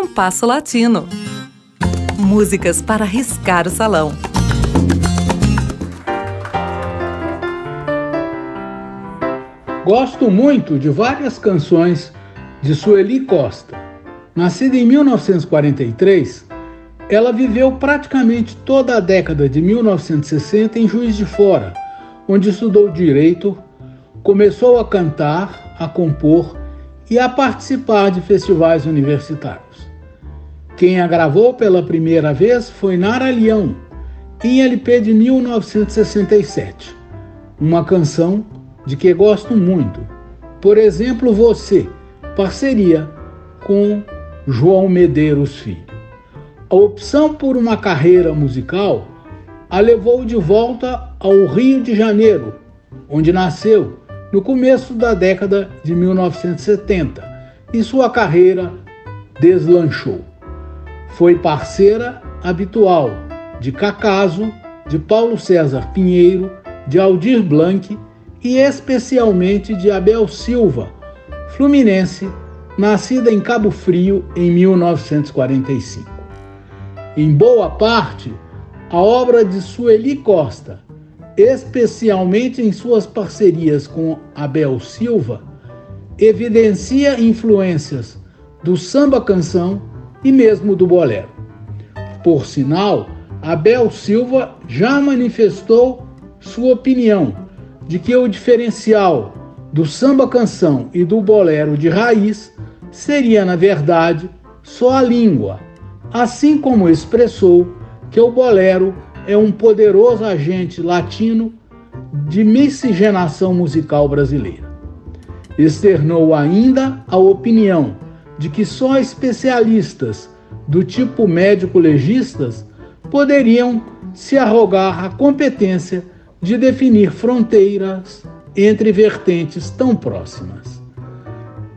Compasso Latino. Músicas para riscar o salão. Gosto muito de várias canções de Sueli Costa. Nascida em 1943, ela viveu praticamente toda a década de 1960 em Juiz de Fora, onde estudou direito, começou a cantar, a compor e a participar de festivais universitários. Quem a gravou pela primeira vez foi Nara Leão, em LP de 1967, uma canção de que gosto muito. Por exemplo, Você, parceria com João Medeiros Filho. A opção por uma carreira musical a levou de volta ao Rio de Janeiro, onde nasceu no começo da década de 1970 e sua carreira deslanchou. Foi parceira habitual de Cacaso, de Paulo César Pinheiro, de Aldir Blanc e especialmente de Abel Silva, fluminense, nascida em Cabo Frio em 1945. Em boa parte, a obra de Sueli Costa especialmente em suas parcerias com Abel Silva, evidencia influências do samba canção e mesmo do bolero. Por sinal, Abel Silva já manifestou sua opinião de que o diferencial do samba canção e do bolero de raiz seria, na verdade, só a língua, assim como expressou que o bolero é um poderoso agente latino de miscigenação musical brasileira. Externou ainda a opinião de que só especialistas do tipo médico-legistas poderiam se arrogar a competência de definir fronteiras entre vertentes tão próximas.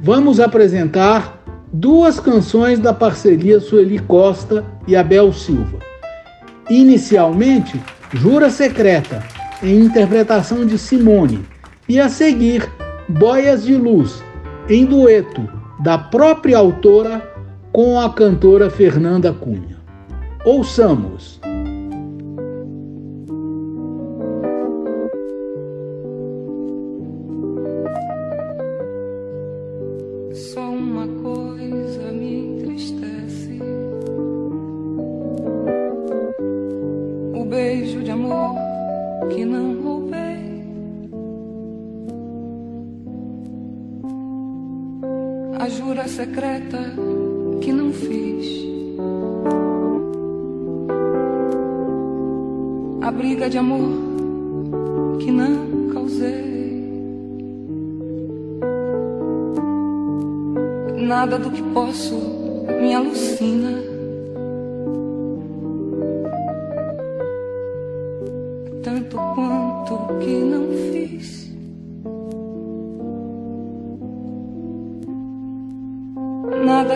Vamos apresentar duas canções da parceria Sueli Costa e Abel Silva. Inicialmente, Jura Secreta, em interpretação de Simone, e a seguir, Boias de Luz, em dueto da própria autora com a cantora Fernanda Cunha. Ouçamos. beijo de amor que não roubei. Jura secreta que não fiz. A briga de amor que não causei. Nada do que posso me alucina.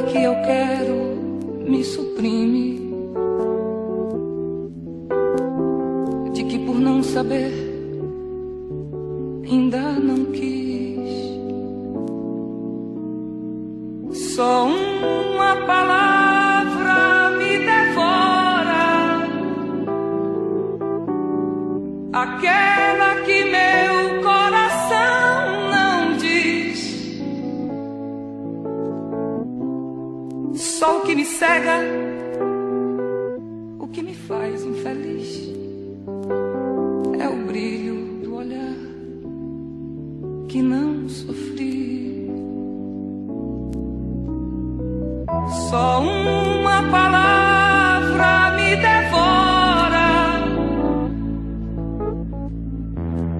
Que eu quero Só uma palavra me devora.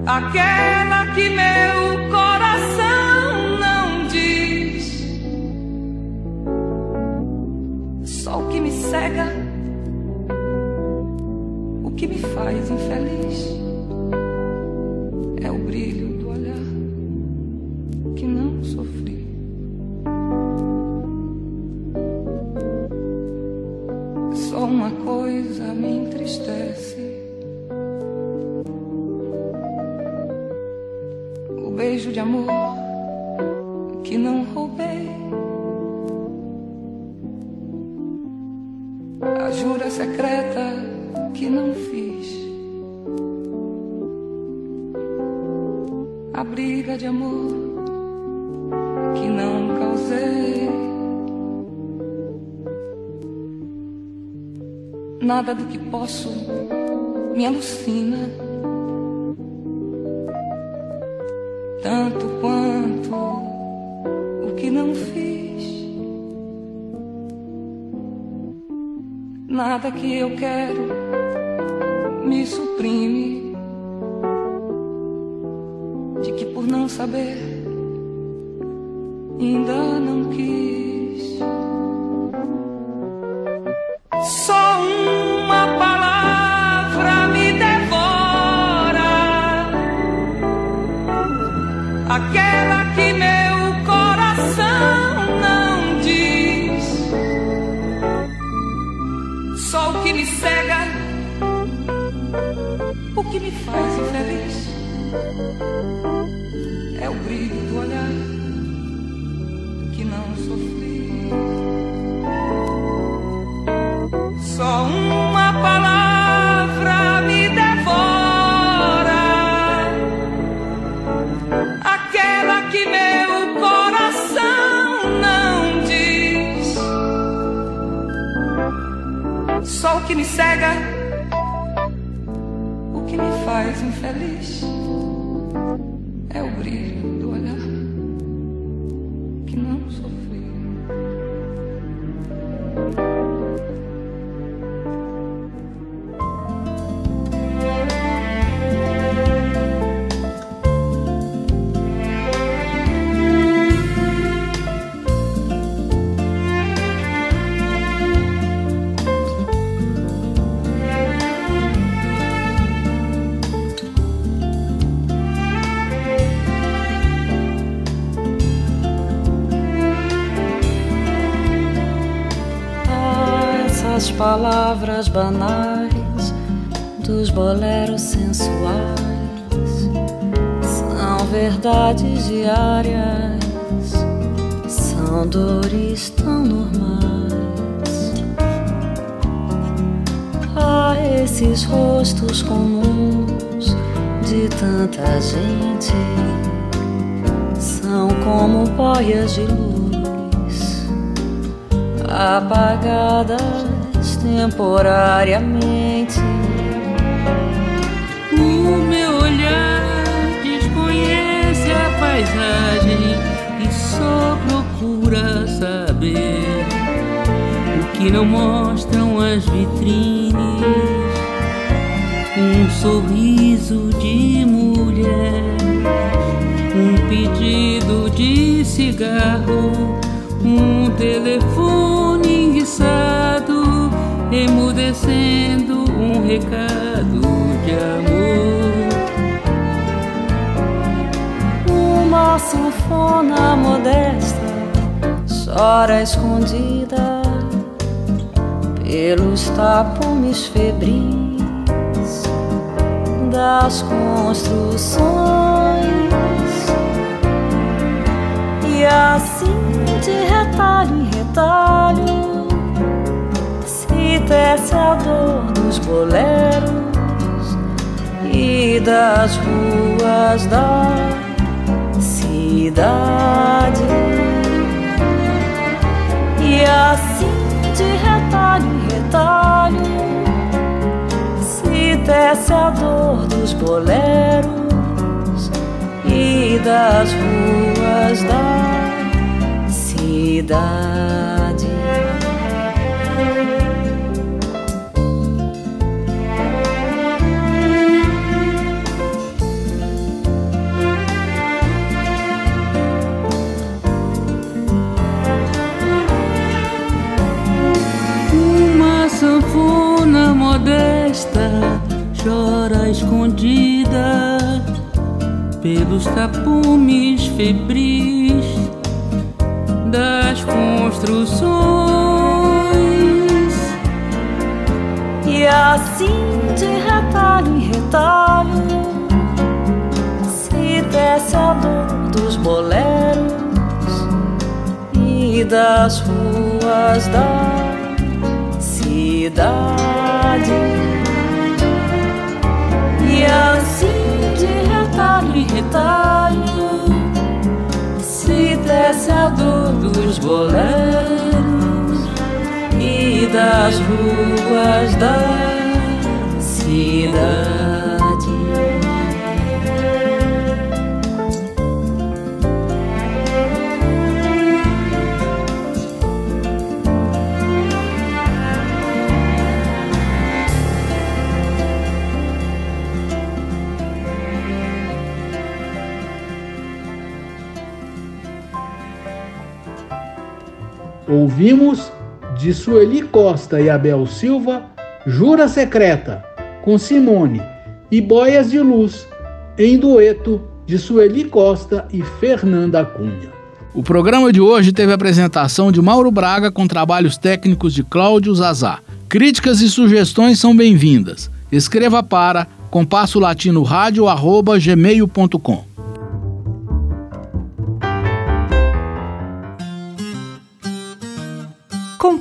aquela que meu coração não diz. Só o que me cega, o que me faz infeliz, amor que não roubei. secreta que não fiz. A briga de amor que não causei. Nada do que posso me alucina. Tanto quanto Nada que eu quero me suprime. De que por não saber ainda não quis. Que me cega, o que me faz infeliz é o brilho do olhar que não sofri. Só uma que me cega, o que me faz infeliz palavras banais dos boleros sensuais. São verdades diárias, são dores tão normais. Ah, esses rostos comuns de tanta gente. São como boias de luz apagadas temporariamente. O meu olhar desconhece a paisagem e só procura saber o que não mostram as vitrines. Um sorriso de mulher, um pedido de cigarro, um telefone enguiçado, emudecendo um recado de amor. Uma sanfona modesta chora escondida pelos tapumes febris das construções. E assim de retalho em retalho desce a dor dos boleros e das ruas da cidade. E assim de retalho em retalho se desce a dor dos boleros e das ruas da cidade. Chora escondida pelos tapumes febris das construções. E assim de retalho em retalho se desce a dor dos boleros e das ruas da cidade. E assim de retalho em retalho se desce a dor dos boleros e das ruas da Ouvimos de Sueli Costa e Abel Silva, Jura Secreta, com Simone e Boias de Luz, em dueto de Sueli Costa e Fernanda Cunha. O programa de hoje teve a apresentação de Mauro Braga com trabalhos técnicos de Cláudio Zazá. Críticas e sugestões são bem-vindas. Escreva para compasso latino rádio@gmail.com.